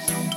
someone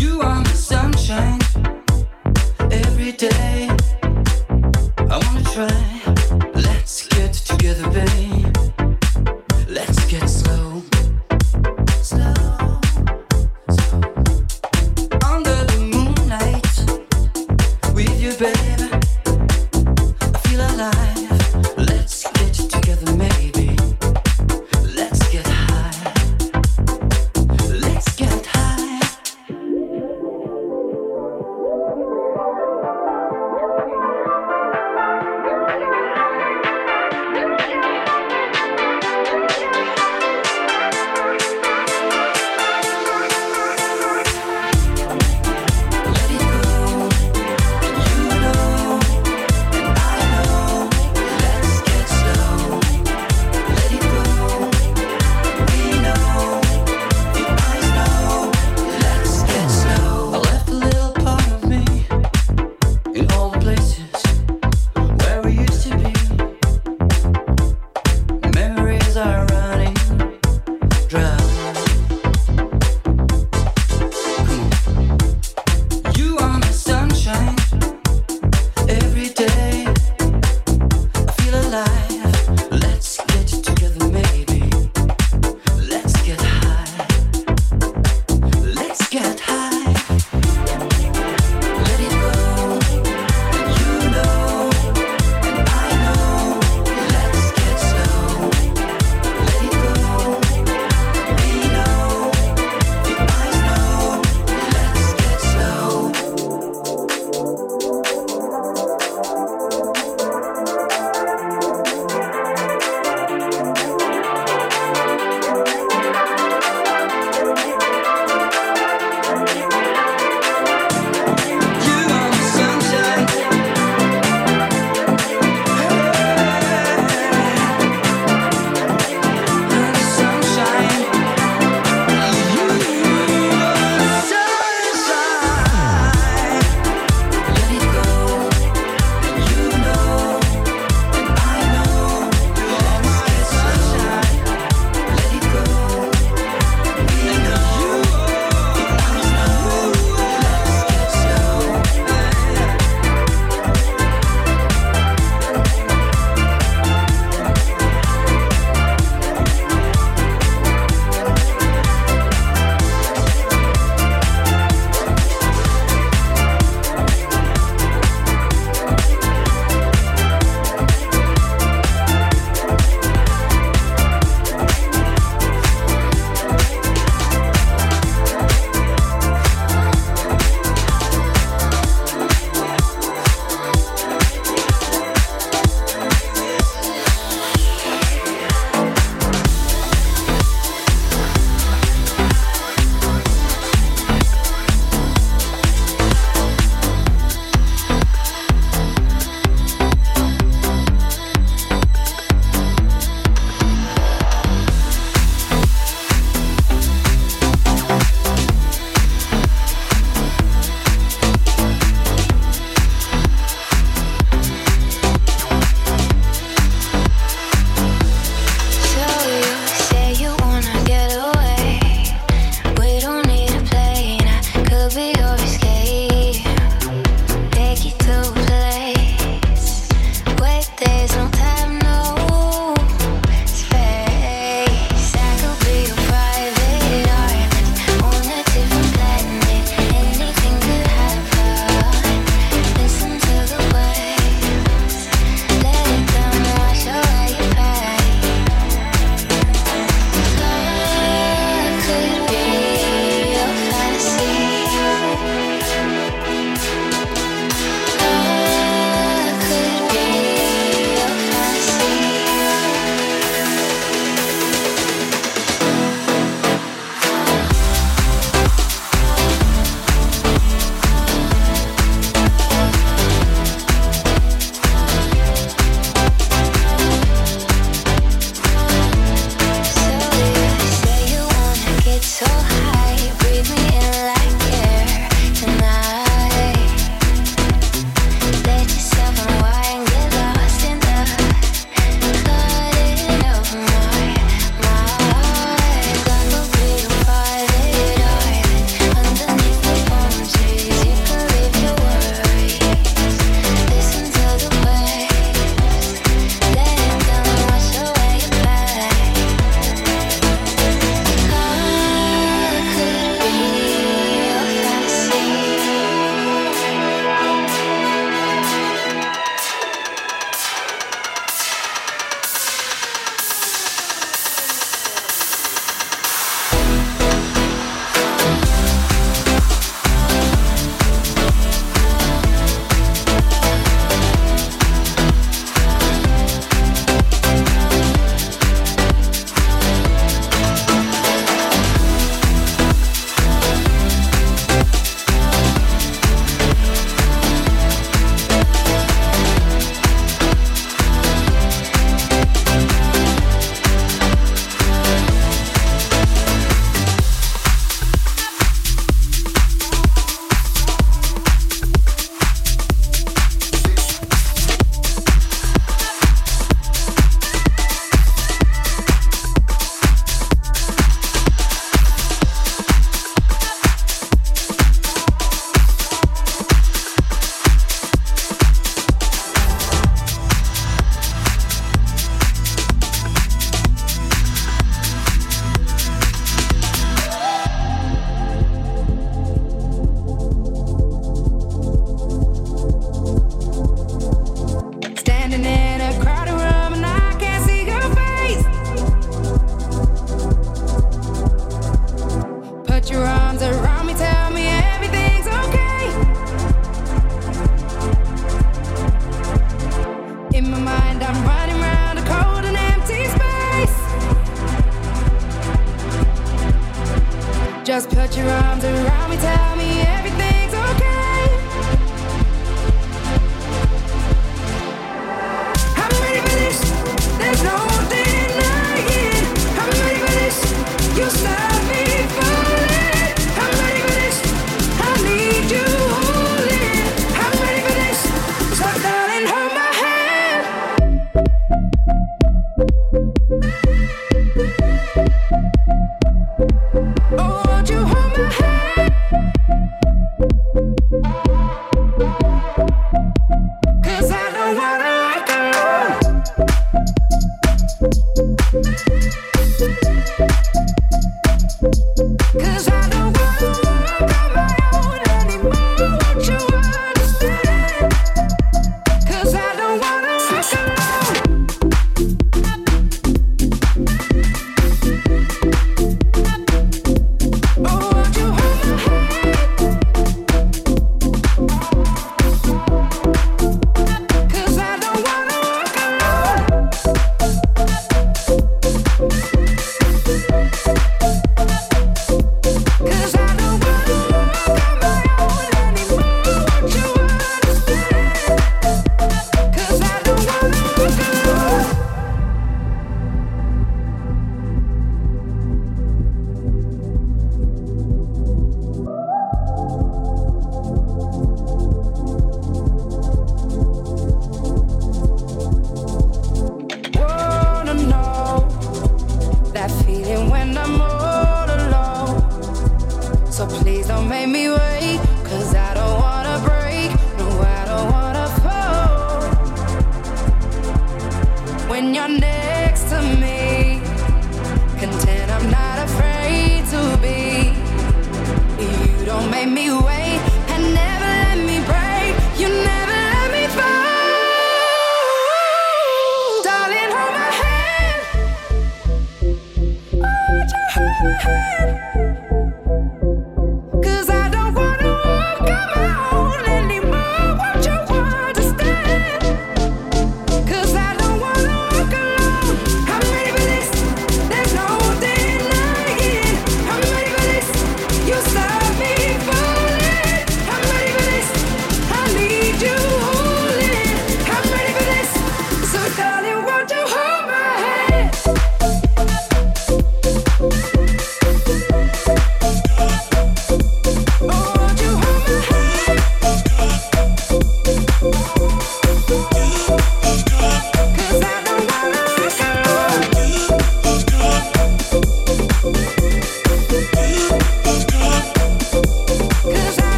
You are my sunshine every day.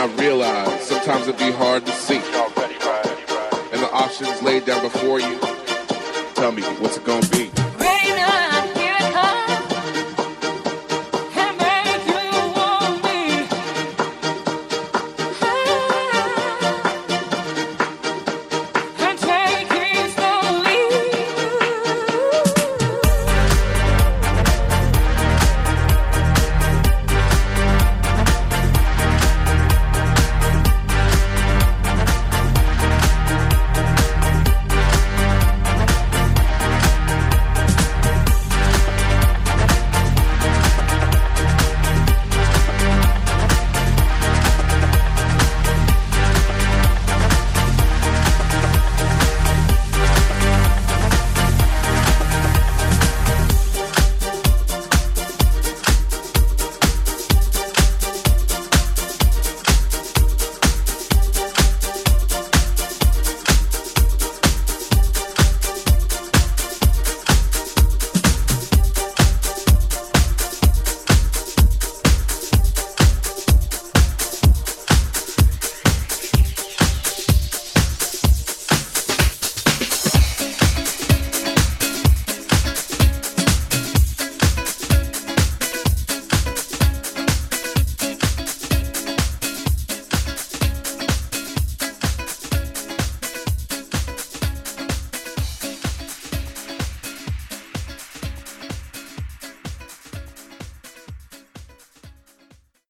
I realize sometimes it'd be hard to see. And the options laid down before you. Tell me, what's it gonna be?